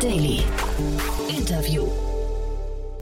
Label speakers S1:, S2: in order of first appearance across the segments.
S1: Daily. Interview.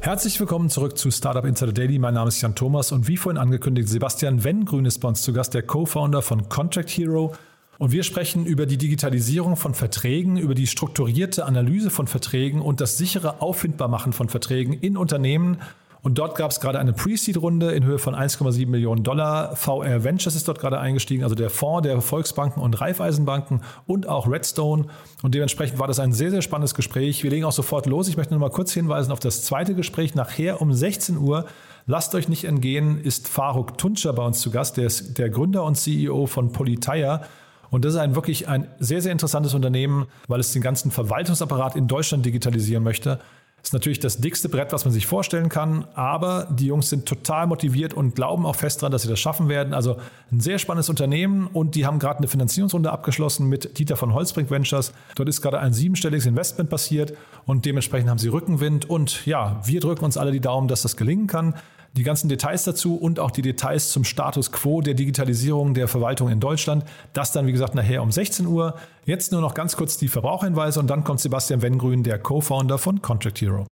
S2: Herzlich willkommen zurück zu Startup Insider Daily. Mein Name ist Jan Thomas und wie vorhin angekündigt, Sebastian Wenngrün ist bei uns zu Gast, der Co-Founder von Contract Hero. Und wir sprechen über die Digitalisierung von Verträgen, über die strukturierte Analyse von Verträgen und das sichere Auffindbarmachen von Verträgen in Unternehmen und dort gab es gerade eine Pre-Seed-Runde in Höhe von 1,7 Millionen Dollar. VR Ventures ist dort gerade eingestiegen, also der Fonds der Volksbanken und Raiffeisenbanken und auch Redstone. Und dementsprechend war das ein sehr, sehr spannendes Gespräch. Wir legen auch sofort los. Ich möchte nur mal kurz hinweisen auf das zweite Gespräch. Nachher um 16 Uhr Lasst euch nicht entgehen, ist Faruk Tuncer bei uns zu Gast. Der ist der Gründer und CEO von Politeia. Und das ist ein wirklich ein sehr, sehr interessantes Unternehmen, weil es den ganzen Verwaltungsapparat in Deutschland digitalisieren möchte. Ist natürlich das dickste Brett, was man sich vorstellen kann, aber die Jungs sind total motiviert und glauben auch fest daran, dass sie das schaffen werden. Also ein sehr spannendes Unternehmen und die haben gerade eine Finanzierungsrunde abgeschlossen mit Dieter von Holzbrink Ventures. Dort ist gerade ein siebenstelliges Investment passiert und dementsprechend haben sie Rückenwind und ja, wir drücken uns alle die Daumen, dass das gelingen kann. Die ganzen Details dazu und auch die Details zum Status quo der Digitalisierung der Verwaltung in Deutschland. Das dann, wie gesagt, nachher um 16 Uhr. Jetzt nur noch ganz kurz die Verbraucherhinweise und dann kommt Sebastian Wengrün, der Co-Founder von Contract Hero.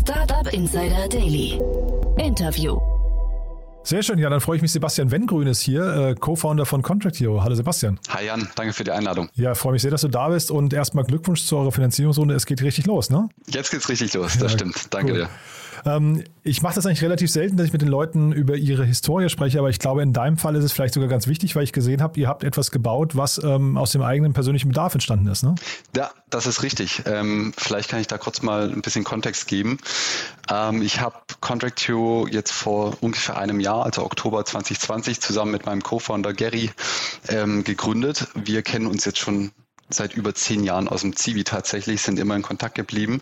S1: Startup Insider Daily. Interview.
S2: Sehr schön, ja, dann freue ich mich. Sebastian Wengrün ist hier, äh, Co-Founder von Contract Hero. Hallo Sebastian.
S3: Hi Jan, danke für die Einladung.
S2: Ja, freue mich sehr, dass du da bist und erstmal Glückwunsch zu eurer Finanzierungsrunde. Es geht richtig los, ne?
S3: Jetzt geht's richtig los, das ja, stimmt. Danke cool. dir.
S2: Ähm, ich mache das eigentlich relativ selten, dass ich mit den Leuten über ihre Historie spreche, aber ich glaube, in deinem Fall ist es vielleicht sogar ganz wichtig, weil ich gesehen habe, ihr habt etwas gebaut, was ähm, aus dem eigenen persönlichen Bedarf entstanden ist. Ne?
S3: Ja, das ist richtig. Ähm, vielleicht kann ich da kurz mal ein bisschen Kontext geben. Ich habe Contract Hero jetzt vor ungefähr einem Jahr, also Oktober 2020, zusammen mit meinem Co-Founder Gary gegründet. Wir kennen uns jetzt schon seit über zehn Jahren aus dem Zivi tatsächlich, sind immer in Kontakt geblieben.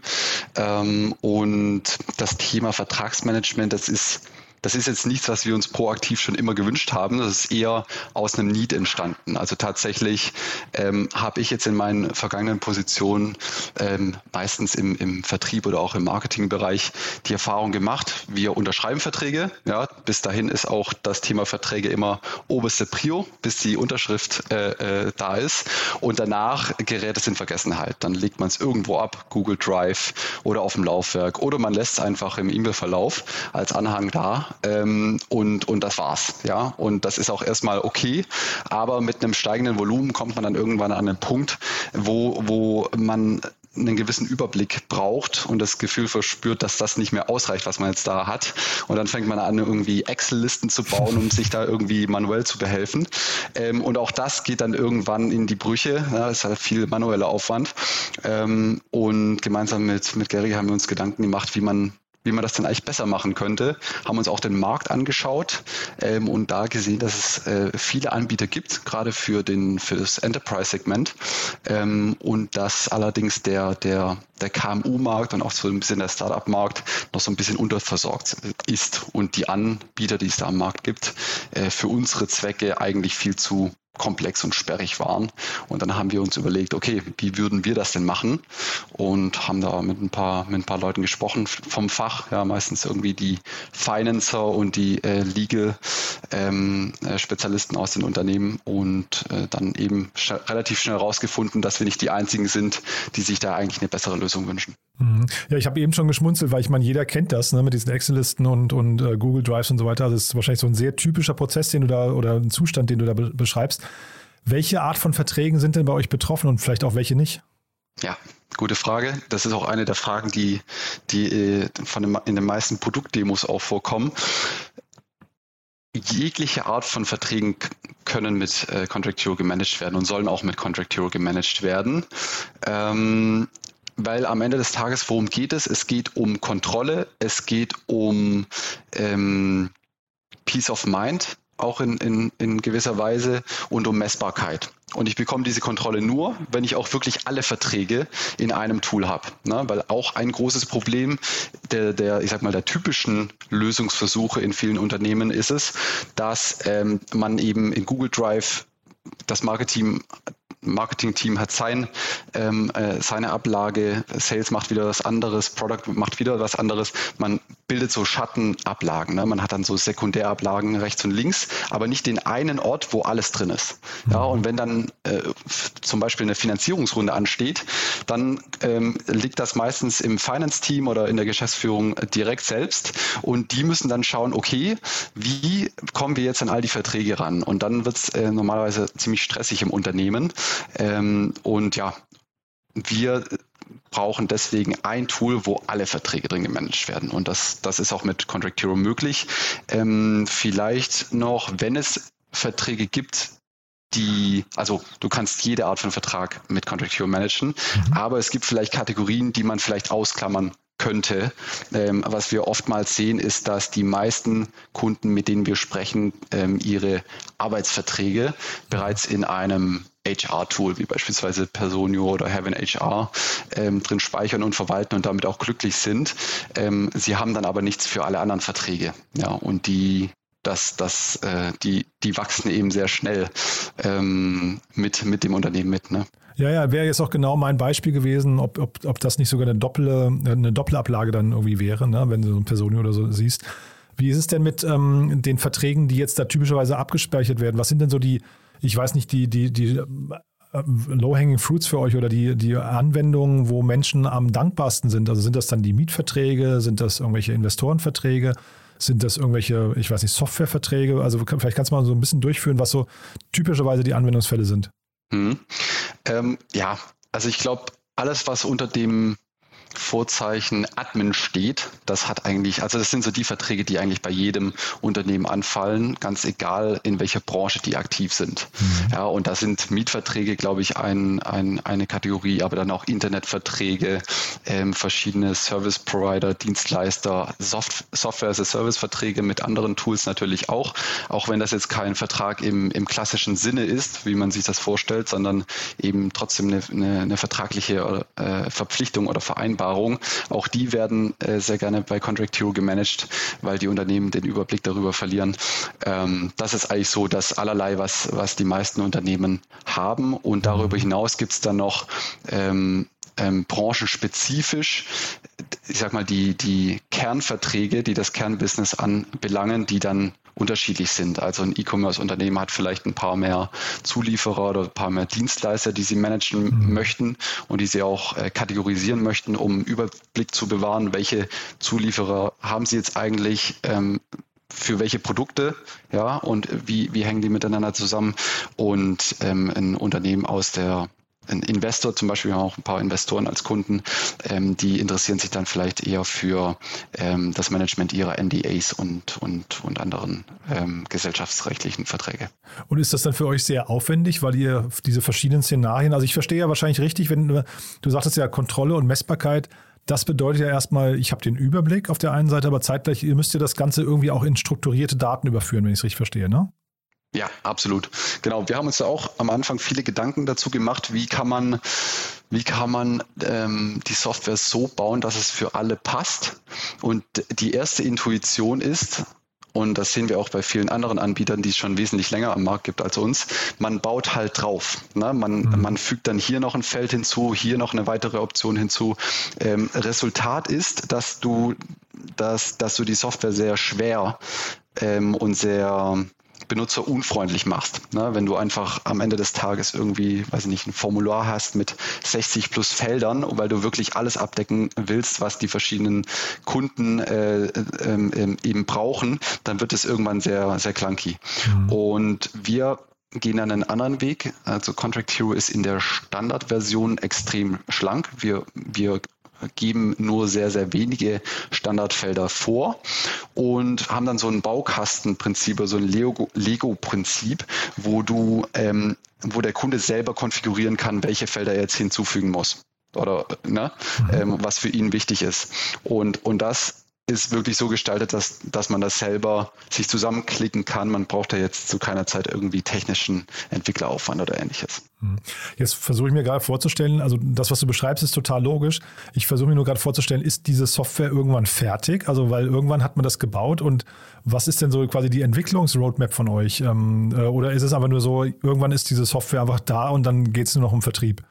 S3: Ähm, und das Thema Vertragsmanagement, das ist das ist jetzt nichts, was wir uns proaktiv schon immer gewünscht haben. Das ist eher aus einem Need entstanden. Also tatsächlich ähm, habe ich jetzt in meinen vergangenen Positionen ähm, meistens im, im Vertrieb oder auch im Marketingbereich die Erfahrung gemacht, wir unterschreiben Verträge. Ja, bis dahin ist auch das Thema Verträge immer oberste Prio, bis die Unterschrift äh, äh, da ist. Und danach gerät es in Vergessenheit. Dann legt man es irgendwo ab, Google Drive oder auf dem Laufwerk oder man lässt es einfach im E-Mail-Verlauf als Anhang da ähm, und, und das war's. Ja? Und das ist auch erstmal okay, aber mit einem steigenden Volumen kommt man dann irgendwann an einen Punkt, wo, wo man einen gewissen Überblick braucht und das Gefühl verspürt, dass das nicht mehr ausreicht, was man jetzt da hat. Und dann fängt man an, irgendwie Excel-Listen zu bauen, um sich da irgendwie manuell zu behelfen. Ähm, und auch das geht dann irgendwann in die Brüche. Ja, das ist halt viel manueller Aufwand. Ähm, und gemeinsam mit, mit Gary haben wir uns Gedanken gemacht, wie man wie man das denn eigentlich besser machen könnte, haben uns auch den Markt angeschaut ähm, und da gesehen, dass es äh, viele Anbieter gibt, gerade für den für das Enterprise-Segment. Ähm, und dass allerdings der der der KMU-Markt und auch so ein bisschen der Startup-Markt noch so ein bisschen unterversorgt ist und die Anbieter, die es da am Markt gibt, äh, für unsere Zwecke eigentlich viel zu komplex und sperrig waren. Und dann haben wir uns überlegt, okay, wie würden wir das denn machen? Und haben da mit ein paar, mit ein paar Leuten gesprochen vom Fach, ja, meistens irgendwie die Financer und die äh, Legal ähm, äh, aus den Unternehmen und äh, dann eben sch relativ schnell herausgefunden, dass wir nicht die einzigen sind, die sich da eigentlich eine bessere Lösung wünschen.
S2: Mhm. Ja, ich habe eben schon geschmunzelt, weil ich meine, jeder kennt das ne, mit diesen Excel-Listen und, und uh, Google Drives und so weiter. Das ist wahrscheinlich so ein sehr typischer Prozess, den du da oder ein Zustand, den du da be beschreibst. Welche Art von Verträgen sind denn bei euch betroffen und vielleicht auch welche nicht?
S3: Ja, gute Frage. Das ist auch eine der Fragen, die, die äh, von den, in den meisten Produktdemos auch vorkommen. Jegliche Art von Verträgen können mit äh, Contract Hero gemanagt werden und sollen auch mit Contract Hero gemanagt werden. Ähm, weil am Ende des Tages, worum geht es? Es geht um Kontrolle, es geht um ähm, Peace of Mind, auch in, in, in gewisser Weise, und um Messbarkeit. Und ich bekomme diese Kontrolle nur, wenn ich auch wirklich alle Verträge in einem Tool habe. Ne? Weil auch ein großes Problem der, der, ich sag mal, der typischen Lösungsversuche in vielen Unternehmen ist es, dass ähm, man eben in Google Drive das Marketing Marketing-Team hat sein, ähm, äh, seine Ablage, Sales macht wieder was anderes, Product macht wieder was anderes. Man bildet so Schattenablagen. Ne? Man hat dann so Sekundärablagen rechts und links, aber nicht den einen Ort, wo alles drin ist. Ja, mhm. und wenn dann äh, zum Beispiel eine Finanzierungsrunde ansteht, dann ähm, liegt das meistens im Finance-Team oder in der Geschäftsführung direkt selbst und die müssen dann schauen, okay, wie kommen wir jetzt an all die Verträge ran? Und dann wird es äh, normalerweise ziemlich stressig im Unternehmen. Ähm, und ja, wir brauchen deswegen ein Tool, wo alle Verträge drin gemanagt werden. Und das, das ist auch mit Contract Hero möglich. Ähm, vielleicht noch, wenn es Verträge gibt, die, also du kannst jede Art von Vertrag mit Contract Hero managen, mhm. aber es gibt vielleicht Kategorien, die man vielleicht ausklammern könnte. Ähm, was wir oftmals sehen, ist, dass die meisten Kunden, mit denen wir sprechen, ähm, ihre Arbeitsverträge bereits in einem HR-Tool wie beispielsweise Personio oder Heaven HR ähm, drin speichern und verwalten und damit auch glücklich sind. Ähm, sie haben dann aber nichts für alle anderen Verträge. Ja, und die das, das, äh, die, die wachsen eben sehr schnell ähm, mit, mit dem Unternehmen mit. Ne?
S2: Ja, ja, wäre jetzt auch genau mein Beispiel gewesen, ob, ob, ob das nicht sogar eine, Dopple, eine Doppelablage dann irgendwie wäre, ne, wenn du so ein Personio oder so siehst. Wie ist es denn mit ähm, den Verträgen, die jetzt da typischerweise abgespeichert werden? Was sind denn so die, ich weiß nicht, die, die, die äh, Low-Hanging Fruits für euch oder die, die Anwendungen, wo Menschen am dankbarsten sind? Also sind das dann die Mietverträge? Sind das irgendwelche Investorenverträge? Sind das irgendwelche, ich weiß nicht, Softwareverträge? Also vielleicht kannst du mal so ein bisschen durchführen, was so typischerweise die Anwendungsfälle sind.
S3: Hm. Ähm, ja, also ich glaube, alles, was unter dem Vorzeichen Admin steht, das hat eigentlich, also das sind so die Verträge, die eigentlich bei jedem Unternehmen anfallen, ganz egal in welcher Branche die aktiv sind. Mhm. Ja, und da sind Mietverträge, glaube ich, ein, ein, eine Kategorie, aber dann auch Internetverträge, ähm, verschiedene Service Provider, Dienstleister, Soft Software as a Service Verträge mit anderen Tools natürlich auch, auch wenn das jetzt kein Vertrag im, im klassischen Sinne ist, wie man sich das vorstellt, sondern eben trotzdem eine, eine, eine vertragliche äh, Verpflichtung oder Vereinbarung Vereinbarung. Auch die werden äh, sehr gerne bei Contract Hero gemanagt, weil die Unternehmen den Überblick darüber verlieren. Ähm, das ist eigentlich so das allerlei, was, was die meisten Unternehmen haben. Und darüber hinaus gibt es dann noch ähm, ähm, branchenspezifisch, ich sag mal, die, die Kernverträge, die das Kernbusiness anbelangen, die dann unterschiedlich sind. Also ein E-Commerce-Unternehmen hat vielleicht ein paar mehr Zulieferer oder ein paar mehr Dienstleister, die sie managen mhm. möchten und die sie auch äh, kategorisieren möchten, um Überblick zu bewahren, welche Zulieferer haben sie jetzt eigentlich, ähm, für welche Produkte, ja, und wie, wie hängen die miteinander zusammen. Und ähm, ein Unternehmen aus der ein Investor, zum Beispiel wir haben auch ein paar Investoren als Kunden, ähm, die interessieren sich dann vielleicht eher für ähm, das Management ihrer NDAs und, und, und anderen ähm, gesellschaftsrechtlichen Verträge.
S2: Und ist das dann für euch sehr aufwendig, weil ihr diese verschiedenen Szenarien, also ich verstehe ja wahrscheinlich richtig, wenn du, du sagtest ja Kontrolle und Messbarkeit, das bedeutet ja erstmal, ich habe den Überblick auf der einen Seite, aber zeitgleich ihr müsst ihr das Ganze irgendwie auch in strukturierte Daten überführen, wenn ich es richtig verstehe, ne?
S3: Ja, absolut. Genau. Wir haben uns da auch am Anfang viele Gedanken dazu gemacht, wie kann man, wie kann man ähm, die Software so bauen, dass es für alle passt. Und die erste Intuition ist, und das sehen wir auch bei vielen anderen Anbietern, die es schon wesentlich länger am Markt gibt als uns. Man baut halt drauf. Ne? Man, mhm. man fügt dann hier noch ein Feld hinzu, hier noch eine weitere Option hinzu. Ähm, Resultat ist, dass du, dass, dass du die Software sehr schwer ähm, und sehr benutzerunfreundlich machst. Ne? Wenn du einfach am Ende des Tages irgendwie, weiß ich nicht, ein Formular hast mit 60 plus Feldern, weil du wirklich alles abdecken willst, was die verschiedenen Kunden äh, äh, eben brauchen, dann wird es irgendwann sehr, sehr clunky. Mhm. Und wir gehen dann einen anderen Weg. Also Contract Hero ist in der Standardversion extrem schlank. Wir, wir geben nur sehr, sehr wenige Standardfelder vor und haben dann so ein Baukastenprinzip, also ein Lego-Prinzip, wo du, ähm, wo der Kunde selber konfigurieren kann, welche Felder er jetzt hinzufügen muss oder ne, mhm. ähm, was für ihn wichtig ist. Und, und das ist wirklich so gestaltet, dass, dass man das selber sich zusammenklicken kann. Man braucht da jetzt zu keiner Zeit irgendwie technischen Entwickleraufwand oder ähnliches.
S2: Hm. Jetzt versuche ich mir gerade vorzustellen, also das, was du beschreibst, ist total logisch. Ich versuche mir nur gerade vorzustellen, ist diese Software irgendwann fertig? Also, weil irgendwann hat man das gebaut und was ist denn so quasi die Entwicklungsroadmap von euch? Ähm, äh, oder ist es einfach nur so, irgendwann ist diese Software einfach da und dann geht es nur noch um Vertrieb?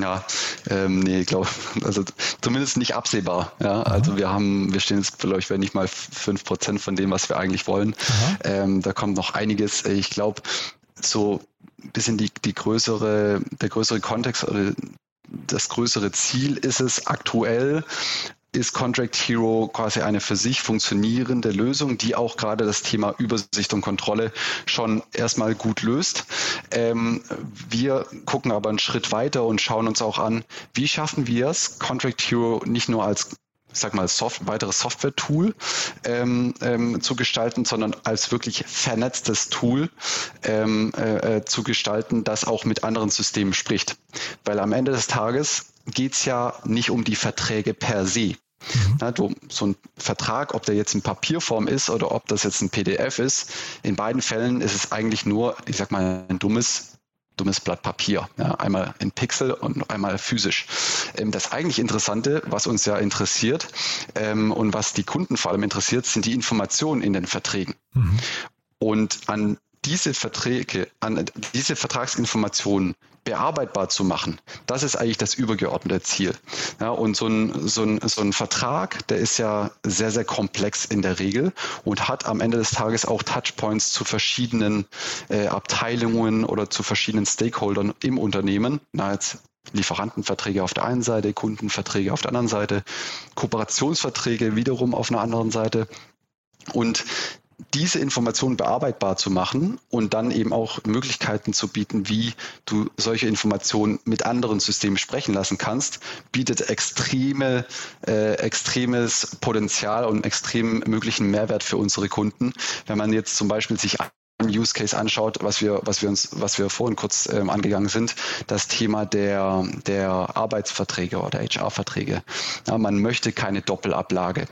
S3: Ja, ähm, nee, glaube also zumindest nicht absehbar. Ja, also wir haben, wir stehen jetzt vielleicht wenn nicht mal fünf Prozent von dem, was wir eigentlich wollen. Ähm, da kommt noch einiges. Ich glaube, so ein bisschen die, die größere, der größere Kontext oder das größere Ziel ist es aktuell, ist Contract Hero quasi eine für sich funktionierende Lösung, die auch gerade das Thema Übersicht und Kontrolle schon erstmal gut löst. Ähm, wir gucken aber einen Schritt weiter und schauen uns auch an, wie schaffen wir es, Contract Hero nicht nur als ich sag mal, Soft weiteres Software-Tool ähm, ähm, zu gestalten, sondern als wirklich vernetztes Tool ähm, äh, äh zu gestalten, das auch mit anderen Systemen spricht. Weil am Ende des Tages geht es ja nicht um die Verträge per se. Mhm. Na, du, so ein Vertrag, ob der jetzt in Papierform ist oder ob das jetzt ein PDF ist, in beiden Fällen ist es eigentlich nur, ich sag mal, ein dummes dummes Blatt Papier. Ja, einmal in Pixel und einmal physisch. Ähm, das eigentlich Interessante, was uns ja interessiert ähm, und was die Kunden vor allem interessiert, sind die Informationen in den Verträgen. Mhm. Und an diese Verträge, an diese Vertragsinformationen bearbeitbar zu machen, das ist eigentlich das übergeordnete Ziel. Ja, und so ein, so, ein, so ein Vertrag, der ist ja sehr, sehr komplex in der Regel und hat am Ende des Tages auch Touchpoints zu verschiedenen äh, Abteilungen oder zu verschiedenen Stakeholdern im Unternehmen. Na, jetzt Lieferantenverträge auf der einen Seite, Kundenverträge auf der anderen Seite, Kooperationsverträge wiederum auf einer anderen Seite. Und diese Informationen bearbeitbar zu machen und dann eben auch Möglichkeiten zu bieten, wie du solche Informationen mit anderen Systemen sprechen lassen kannst, bietet extreme, äh, extremes Potenzial und extrem möglichen Mehrwert für unsere Kunden. Wenn man jetzt zum Beispiel sich Use Case anschaut, was wir, was wir uns, was wir vorhin kurz ähm, angegangen sind, das Thema der, der Arbeitsverträge oder HR-Verträge. Ja, man möchte keine Doppelablage.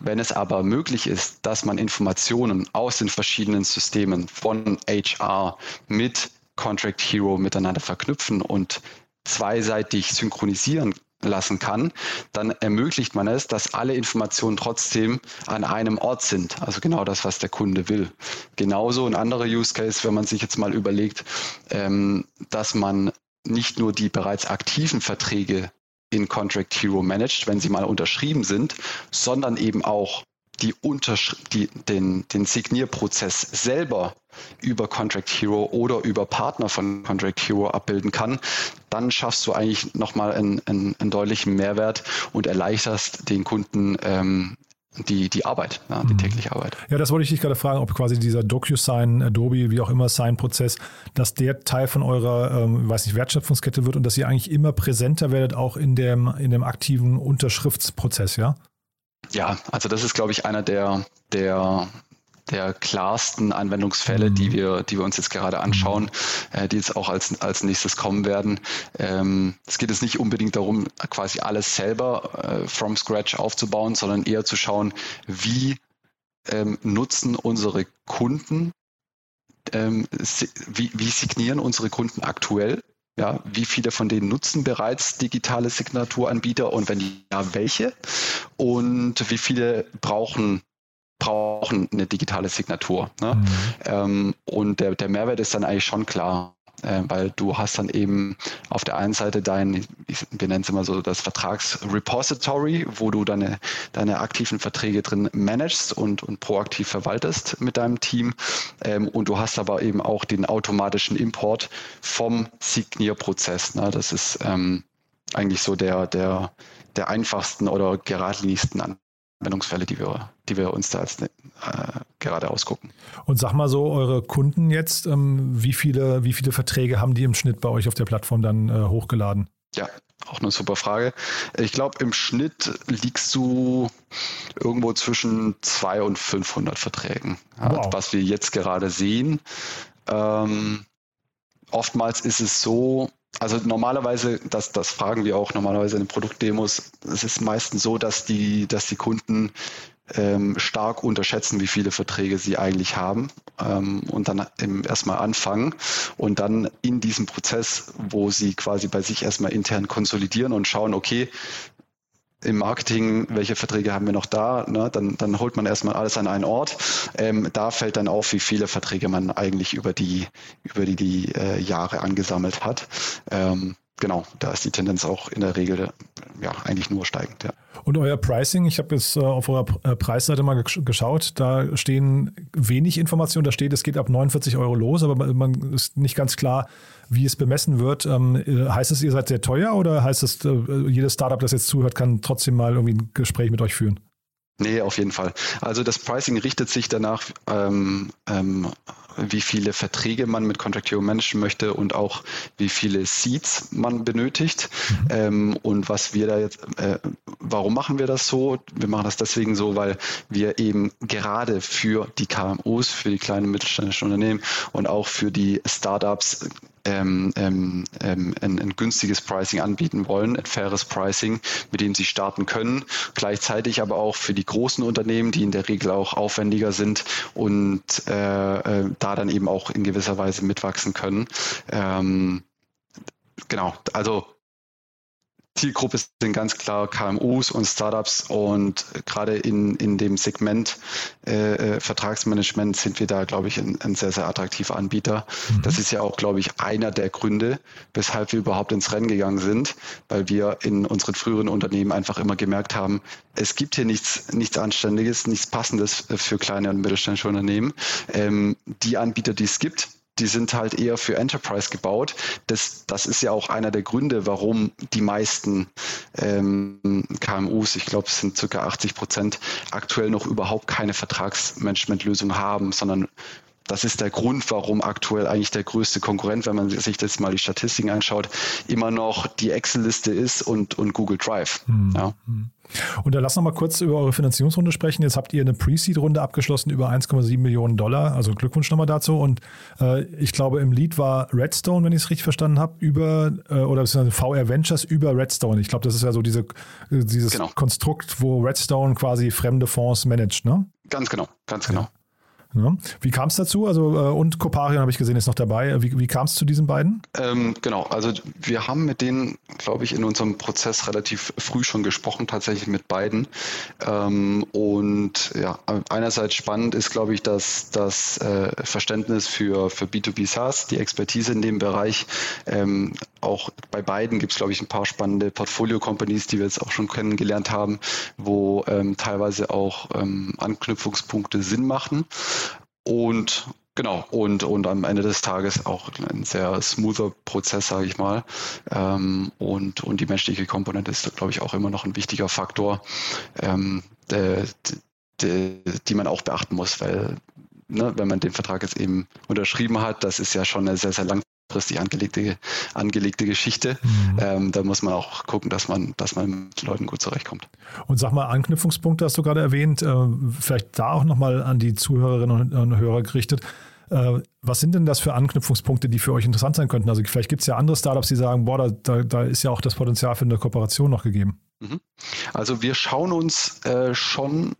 S3: Wenn es aber möglich ist, dass man Informationen aus den verschiedenen Systemen von HR mit Contract Hero miteinander verknüpfen und zweiseitig synchronisieren lassen kann, dann ermöglicht man es, dass alle Informationen trotzdem an einem Ort sind. Also genau das, was der Kunde will. Genauso ein anderer Use Case, wenn man sich jetzt mal überlegt, ähm, dass man nicht nur die bereits aktiven Verträge in Contract Hero managt, wenn sie mal unterschrieben sind, sondern eben auch die Untersch die, den, den Signierprozess selber über Contract Hero oder über Partner von Contract Hero abbilden kann, dann schaffst du eigentlich nochmal einen, einen, einen deutlichen Mehrwert und erleichterst den Kunden ähm, die, die Arbeit, ja, die mhm. tägliche Arbeit.
S2: Ja, das wollte ich dich gerade fragen, ob quasi dieser DocuSign, Adobe, wie auch immer, Sign-Prozess, dass der Teil von eurer, ähm, weiß nicht, Wertschöpfungskette wird und dass ihr eigentlich immer präsenter werdet, auch in dem, in dem aktiven Unterschriftsprozess, ja?
S3: Ja, also das ist, glaube ich, einer der, der der klarsten Anwendungsfälle, mhm. die wir, die wir uns jetzt gerade anschauen, mhm. äh, die jetzt auch als, als nächstes kommen werden. Ähm, es geht jetzt nicht unbedingt darum, quasi alles selber äh, from scratch aufzubauen, sondern eher zu schauen, wie ähm, nutzen unsere Kunden, ähm, wie, wie signieren unsere Kunden aktuell ja, wie viele von denen nutzen bereits digitale Signaturanbieter und wenn ja, welche? Und wie viele brauchen brauchen eine digitale Signatur. Ne? Mhm. Ähm, und der, der Mehrwert ist dann eigentlich schon klar äh, weil du hast dann eben auf der einen Seite dein, wir nennen es immer so das Vertragsrepository, wo du deine, deine aktiven Verträge drin managst und, und proaktiv verwaltest mit deinem Team. Ähm, und du hast aber eben auch den automatischen Import vom Signierprozess. Ne? Das ist ähm, eigentlich so der, der, der einfachsten oder geradlinigsten Anwendungsfälle, die wir, die wir uns da als, äh, gerade ausgucken.
S2: Und sag mal so, eure Kunden jetzt, ähm, wie, viele, wie viele Verträge haben die im Schnitt bei euch auf der Plattform dann äh, hochgeladen?
S3: Ja, auch eine super Frage. Ich glaube, im Schnitt liegst du irgendwo zwischen 200 und 500 Verträgen, wow. was wir jetzt gerade sehen. Ähm, oftmals ist es so, also normalerweise, das, das fragen wir auch normalerweise in den Produktdemos, es ist meistens so, dass die, dass die Kunden ähm, stark unterschätzen, wie viele Verträge sie eigentlich haben ähm, und dann erstmal anfangen und dann in diesem Prozess, wo sie quasi bei sich erstmal intern konsolidieren und schauen, okay, im Marketing, welche Verträge haben wir noch da? Ne? Dann, dann holt man erstmal alles an einen Ort. Ähm, da fällt dann auf, wie viele Verträge man eigentlich über die, über die, die äh, Jahre angesammelt hat. Ähm, genau, da ist die Tendenz auch in der Regel ja eigentlich nur steigend. Ja.
S2: Und euer Pricing, ich habe jetzt äh, auf eurer äh, Preisseite mal geschaut, da stehen wenig Informationen, da steht, es geht ab 49 Euro los, aber man ist nicht ganz klar, wie es bemessen wird. Ähm, äh, heißt es, ihr seid sehr teuer oder heißt es, jedes Startup, das jetzt zuhört, kann trotzdem mal irgendwie ein Gespräch mit euch führen?
S3: Nee, auf jeden Fall. Also das Pricing richtet sich danach, ähm, ähm, wie viele Verträge man mit Contract Hero managen möchte und auch wie viele Seats man benötigt. Mhm. Ähm, und was wir da jetzt, äh, warum machen wir das so? Wir machen das deswegen so, weil wir eben gerade für die KMUs, für die kleinen und mittelständischen Unternehmen und auch für die Startups ähm, ähm, ähm, ein, ein, günstiges Pricing anbieten wollen, ein faires Pricing, mit dem sie starten können. Gleichzeitig aber auch für die großen Unternehmen, die in der Regel auch aufwendiger sind und äh, äh, da dann eben auch in gewisser Weise mitwachsen können. Ähm, genau, also Zielgruppe sind ganz klar KMUs und Startups und gerade in, in dem Segment äh, äh, Vertragsmanagement sind wir da, glaube ich, ein, ein sehr, sehr attraktiver Anbieter. Mhm. Das ist ja auch, glaube ich, einer der Gründe, weshalb wir überhaupt ins Rennen gegangen sind, weil wir in unseren früheren Unternehmen einfach immer gemerkt haben, es gibt hier nichts, nichts Anständiges, nichts Passendes für kleine und mittelständische Unternehmen. Ähm, die Anbieter, die es gibt, die sind halt eher für Enterprise gebaut. Das, das ist ja auch einer der Gründe, warum die meisten ähm, KMUs, ich glaube es sind circa 80 Prozent, aktuell noch überhaupt keine Vertragsmanagementlösung haben, sondern das ist der Grund, warum aktuell eigentlich der größte Konkurrent, wenn man sich jetzt mal die Statistiken anschaut, immer noch die Excel-Liste ist und, und Google Drive. Mhm. Ja.
S2: Hm. Und dann lass noch mal kurz über eure Finanzierungsrunde sprechen. Jetzt habt ihr eine Pre-Seed-Runde abgeschlossen über 1,7 Millionen Dollar. Also Glückwunsch nochmal dazu. Und äh, ich glaube, im Lead war Redstone, wenn ich es richtig verstanden habe, über äh, oder VR Ventures über Redstone. Ich glaube, das ist ja so diese, dieses genau. Konstrukt, wo Redstone quasi fremde Fonds managt, ne?
S3: Ganz genau, ganz genau. Ja.
S2: Wie kam es dazu? Also, äh, und Coparion habe ich gesehen, ist noch dabei. Wie, wie kam es zu diesen beiden?
S3: Ähm, genau, also wir haben mit denen, glaube ich, in unserem Prozess relativ früh schon gesprochen, tatsächlich mit beiden. Ähm, und ja, einerseits spannend ist, glaube ich, dass das äh, Verständnis für, für B2B SaaS, die Expertise in dem Bereich, ähm, auch bei beiden gibt es, glaube ich, ein paar spannende Portfolio-Companies, die wir jetzt auch schon kennengelernt haben, wo ähm, teilweise auch ähm, Anknüpfungspunkte Sinn machen. Und Genau, und, und am Ende des Tages auch ein sehr smoother Prozess, sage ich mal. Ähm, und, und die menschliche Komponente ist, glaube ich, auch immer noch ein wichtiger Faktor, ähm, de, de, die man auch beachten muss, weil ne, wenn man den Vertrag jetzt eben unterschrieben hat, das ist ja schon eine sehr, sehr lang langfristig angelegte, angelegte Geschichte. Mhm. Ähm, da muss man auch gucken, dass man, dass man mit Leuten gut zurechtkommt.
S2: Und sag mal, Anknüpfungspunkte hast du gerade erwähnt, äh, vielleicht da auch nochmal an die Zuhörerinnen und Hörer gerichtet. Äh, was sind denn das für Anknüpfungspunkte, die für euch interessant sein könnten? Also vielleicht gibt es ja andere Startups, die sagen, boah, da, da, da, ist ja auch das Potenzial für eine Kooperation noch gegeben. Mhm.
S3: Also wir schauen uns äh, schon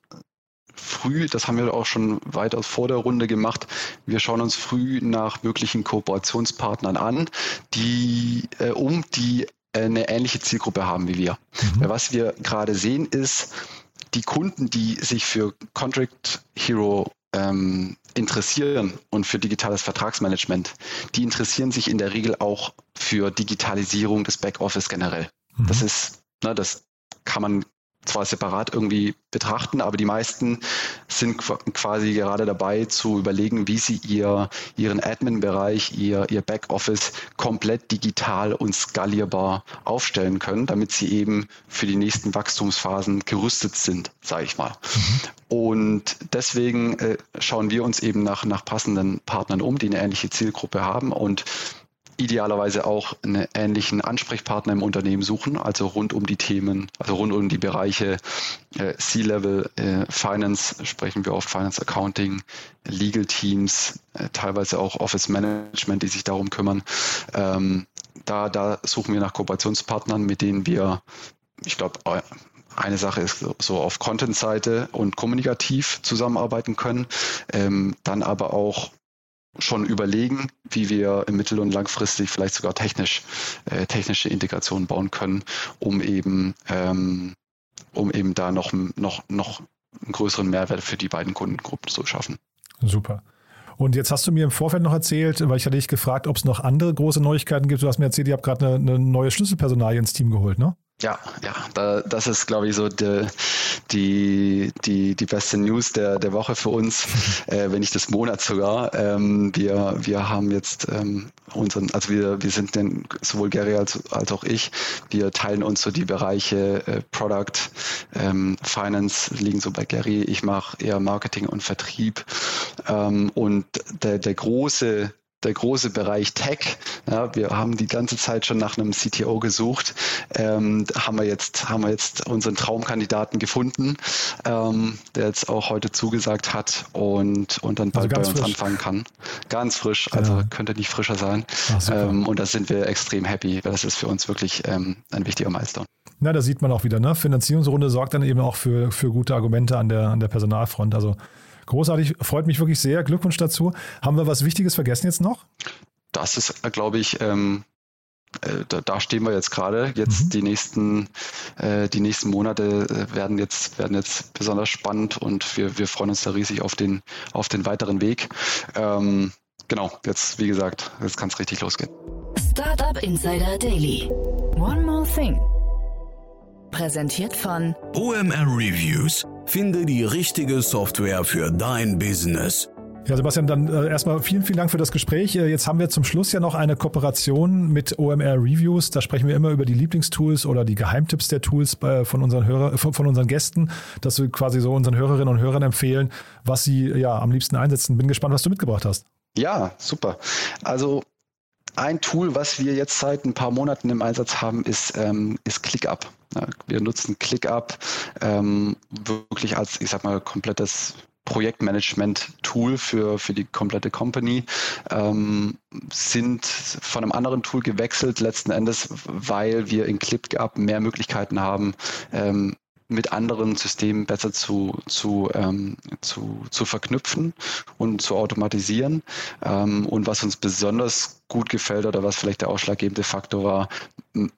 S3: früh, das haben wir auch schon weitaus vor der Runde gemacht, wir schauen uns früh nach möglichen Kooperationspartnern an, die äh, um die äh, eine ähnliche Zielgruppe haben wie wir. Mhm. Was wir gerade sehen ist, die Kunden, die sich für Contract Hero ähm, interessieren und für digitales Vertragsmanagement, die interessieren sich in der Regel auch für Digitalisierung des Backoffice generell. Mhm. Das ist, ne, das kann man zwar separat irgendwie betrachten, aber die meisten sind quasi gerade dabei zu überlegen, wie sie ihr, ihren Admin-Bereich, ihr, ihr Backoffice komplett digital und skalierbar aufstellen können, damit sie eben für die nächsten Wachstumsphasen gerüstet sind, sage ich mal. Mhm. Und deswegen äh, schauen wir uns eben nach, nach passenden Partnern um, die eine ähnliche Zielgruppe haben und idealerweise auch einen ähnlichen Ansprechpartner im Unternehmen suchen, also rund um die Themen, also rund um die Bereiche äh, C-Level, äh, Finance, sprechen wir oft Finance Accounting, Legal Teams, äh, teilweise auch Office Management, die sich darum kümmern. Ähm, da, da suchen wir nach Kooperationspartnern, mit denen wir, ich glaube, äh, eine Sache ist so auf Content-Seite und kommunikativ zusammenarbeiten können, ähm, dann aber auch schon überlegen, wie wir mittel- und langfristig vielleicht sogar technisch, äh, technische Integration bauen können, um eben, ähm, um eben da noch, noch, noch einen größeren Mehrwert für die beiden Kundengruppen zu schaffen.
S2: Super. Und jetzt hast du mir im Vorfeld noch erzählt, weil ich hatte dich gefragt, ob es noch andere große Neuigkeiten gibt. Du hast mir erzählt, ihr habt gerade eine, eine neue Schlüsselpersonalie ins Team geholt, ne?
S3: Ja, ja, da, das ist, glaube ich, so die, die, die, die beste News der, der Woche für uns, äh, wenn nicht des Monats sogar. Ähm, wir, wir haben jetzt ähm, unseren, also wir, wir sind denn sowohl Gary als, als auch ich, wir teilen uns so die Bereiche äh, Product, ähm, Finance liegen so bei Gary, ich mache eher Marketing und Vertrieb. Ähm, und der, der große der große Bereich Tech. Ja, wir haben die ganze Zeit schon nach einem CTO gesucht. Ähm, haben wir jetzt haben wir jetzt unseren Traumkandidaten gefunden, ähm, der jetzt auch heute zugesagt hat und und dann also bald also bei uns frisch. anfangen kann. Ganz frisch, also ja. könnte nicht frischer sein. Ach, ähm, und da sind wir extrem happy. Das ist für uns wirklich ähm, ein wichtiger Milestone.
S2: Na, da sieht man auch wieder, ne? Finanzierungsrunde sorgt dann eben auch für, für gute Argumente an der, an der Personalfront. Also Großartig, freut mich wirklich sehr. Glückwunsch dazu. Haben wir was Wichtiges vergessen jetzt noch?
S3: Das ist, glaube ich, ähm, äh, da, da, stehen wir jetzt gerade. Jetzt mhm. die nächsten, äh, die nächsten Monate äh, werden jetzt, werden jetzt besonders spannend und wir, wir freuen uns da riesig auf den, auf den weiteren Weg. Ähm, genau, jetzt, wie gesagt, jetzt kann es richtig losgehen.
S1: Startup Insider Daily. One more thing. Präsentiert von
S4: OMR Reviews Finde die richtige Software für dein Business.
S2: Ja, Sebastian, dann äh, erstmal vielen, vielen Dank für das Gespräch. Äh, jetzt haben wir zum Schluss ja noch eine Kooperation mit OMR Reviews. Da sprechen wir immer über die Lieblingstools oder die Geheimtipps der Tools bei, von unseren Hörer, von, von, unseren Gästen, dass wir quasi so unseren Hörerinnen und Hörern empfehlen, was sie ja am liebsten einsetzen. Bin gespannt, was du mitgebracht hast.
S3: Ja, super. Also ein Tool, was wir jetzt seit ein paar Monaten im Einsatz haben, ist, ähm, ist ClickUp. Wir nutzen ClickUp ähm, wirklich als, ich sag mal, komplettes Projektmanagement-Tool für, für die komplette Company, ähm, sind von einem anderen Tool gewechselt, letzten Endes, weil wir in ClickUp mehr Möglichkeiten haben, ähm, mit anderen Systemen besser zu, zu, ähm, zu, zu verknüpfen und zu automatisieren. Ähm, und was uns besonders gut gefällt oder was vielleicht der ausschlaggebende Faktor war,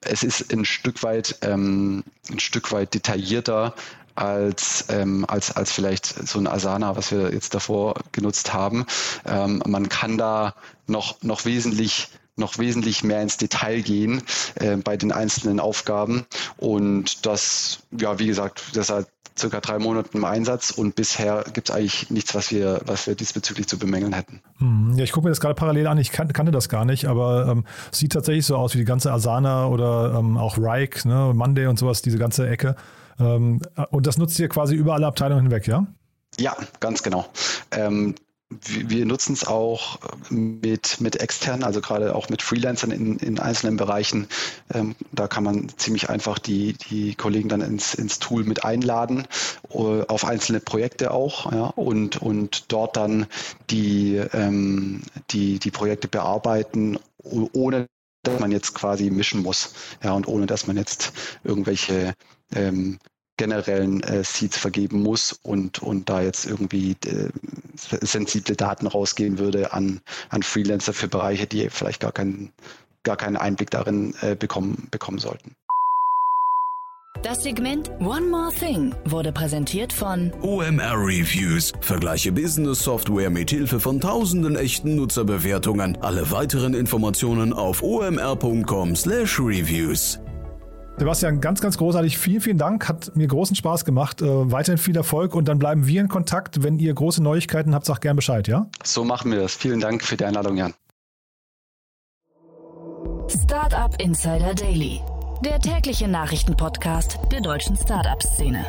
S3: es ist ein Stück weit, ähm, ein Stück weit detaillierter als, ähm, als, als vielleicht so ein Asana, was wir jetzt davor genutzt haben. Ähm, man kann da noch, noch wesentlich noch wesentlich mehr ins Detail gehen äh, bei den einzelnen Aufgaben. Und das, ja, wie gesagt, seit circa drei Monaten im Einsatz und bisher gibt es eigentlich nichts, was wir, was wir diesbezüglich zu bemängeln hätten.
S2: Hm, ja, ich gucke mir das gerade parallel an, ich kan kannte das gar nicht, aber ähm, sieht tatsächlich so aus wie die ganze Asana oder ähm, auch Rike, ne, Monday und sowas, diese ganze Ecke. Ähm, und das nutzt ihr quasi über alle Abteilungen hinweg, ja?
S3: Ja, ganz genau. Ähm, wir nutzen es auch mit, mit externen, also gerade auch mit Freelancern in, in einzelnen Bereichen. Ähm, da kann man ziemlich einfach die, die Kollegen dann ins, ins Tool mit einladen, uh, auf einzelne Projekte auch, ja, und, und dort dann die, ähm, die, die Projekte bearbeiten, ohne dass man jetzt quasi mischen muss, ja, und ohne dass man jetzt irgendwelche ähm, generellen äh, Seeds vergeben muss und, und da jetzt irgendwie äh, sensible Daten rausgehen würde an, an Freelancer für Bereiche, die vielleicht gar keinen, gar keinen Einblick darin äh, bekommen, bekommen sollten.
S1: Das Segment One More Thing wurde präsentiert von
S4: OMR Reviews. Vergleiche Business Software mit Hilfe von tausenden echten Nutzerbewertungen. Alle weiteren Informationen auf omr.com/reviews.
S2: Sebastian, ganz, ganz großartig. Vielen, vielen Dank. Hat mir großen Spaß gemacht. Äh, weiterhin viel Erfolg und dann bleiben wir in Kontakt. Wenn ihr große Neuigkeiten habt, sagt gern Bescheid, ja?
S3: So machen wir das. Vielen Dank für die Einladung, Jan.
S1: Startup Insider Daily, der tägliche Nachrichtenpodcast der deutschen Startup-Szene.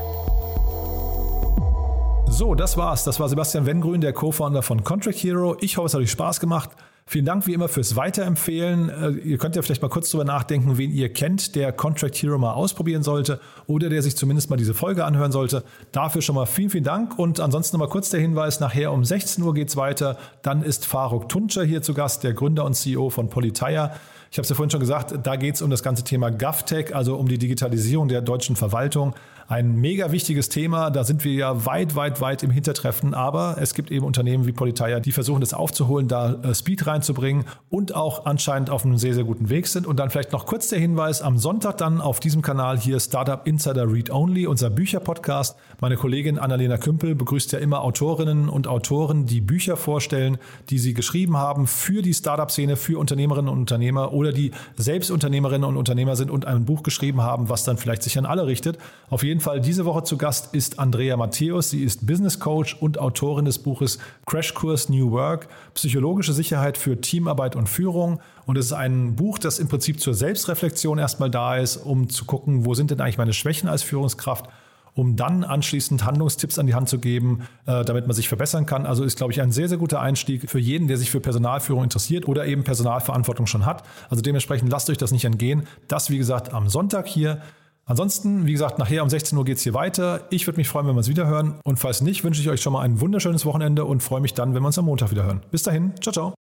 S2: So, das war's. Das war Sebastian Wengrün, der Co-Founder von Contract Hero. Ich hoffe, es hat euch Spaß gemacht. Vielen Dank wie immer fürs Weiterempfehlen. Äh, ihr könnt ja vielleicht mal kurz drüber nachdenken, wen ihr kennt, der Contract Hero mal ausprobieren sollte oder der sich zumindest mal diese Folge anhören sollte. Dafür schon mal vielen, vielen Dank. Und ansonsten nochmal kurz der Hinweis, nachher um 16 Uhr geht es weiter. Dann ist Faruk Tuncer hier zu Gast, der Gründer und CEO von Polytire. Ich habe es ja vorhin schon gesagt, da geht es um das ganze Thema GovTech, also um die Digitalisierung der deutschen Verwaltung. Ein mega wichtiges Thema, da sind wir ja weit, weit, weit im Hintertreffen, aber es gibt eben Unternehmen wie Politeia, die versuchen das aufzuholen, da äh, Speed reinzubringen und auch anscheinend auf einem sehr, sehr guten Weg sind. Und dann vielleicht noch kurz der Hinweis, am Sonntag dann auf diesem Kanal hier Startup Insider Read Only, unser Bücherpodcast. Meine Kollegin Annalena Kümpel begrüßt ja immer Autorinnen und Autoren, die Bücher vorstellen, die sie geschrieben haben für die Startup-Szene, für Unternehmerinnen und Unternehmer oder die selbst Unternehmerinnen und Unternehmer sind und ein Buch geschrieben haben, was dann vielleicht sich an alle richtet. Auf jeden Fall diese Woche zu Gast ist Andrea Matthäus. Sie ist Business Coach und Autorin des Buches Crashkurs New Work, psychologische Sicherheit für Teamarbeit und Führung. Und es ist ein Buch, das im Prinzip zur Selbstreflexion erstmal da ist, um zu gucken, wo sind denn eigentlich meine Schwächen als Führungskraft um dann anschließend Handlungstipps an die Hand zu geben, äh, damit man sich verbessern kann. Also ist, glaube ich, ein sehr, sehr guter Einstieg für jeden, der sich für Personalführung interessiert oder eben Personalverantwortung schon hat. Also dementsprechend lasst euch das nicht entgehen. Das, wie gesagt, am Sonntag hier. Ansonsten, wie gesagt, nachher um 16 Uhr geht es hier weiter. Ich würde mich freuen, wenn wir uns wieder hören. Und falls nicht, wünsche ich euch schon mal ein wunderschönes Wochenende und freue mich dann, wenn wir uns am Montag wieder hören. Bis dahin, ciao, ciao.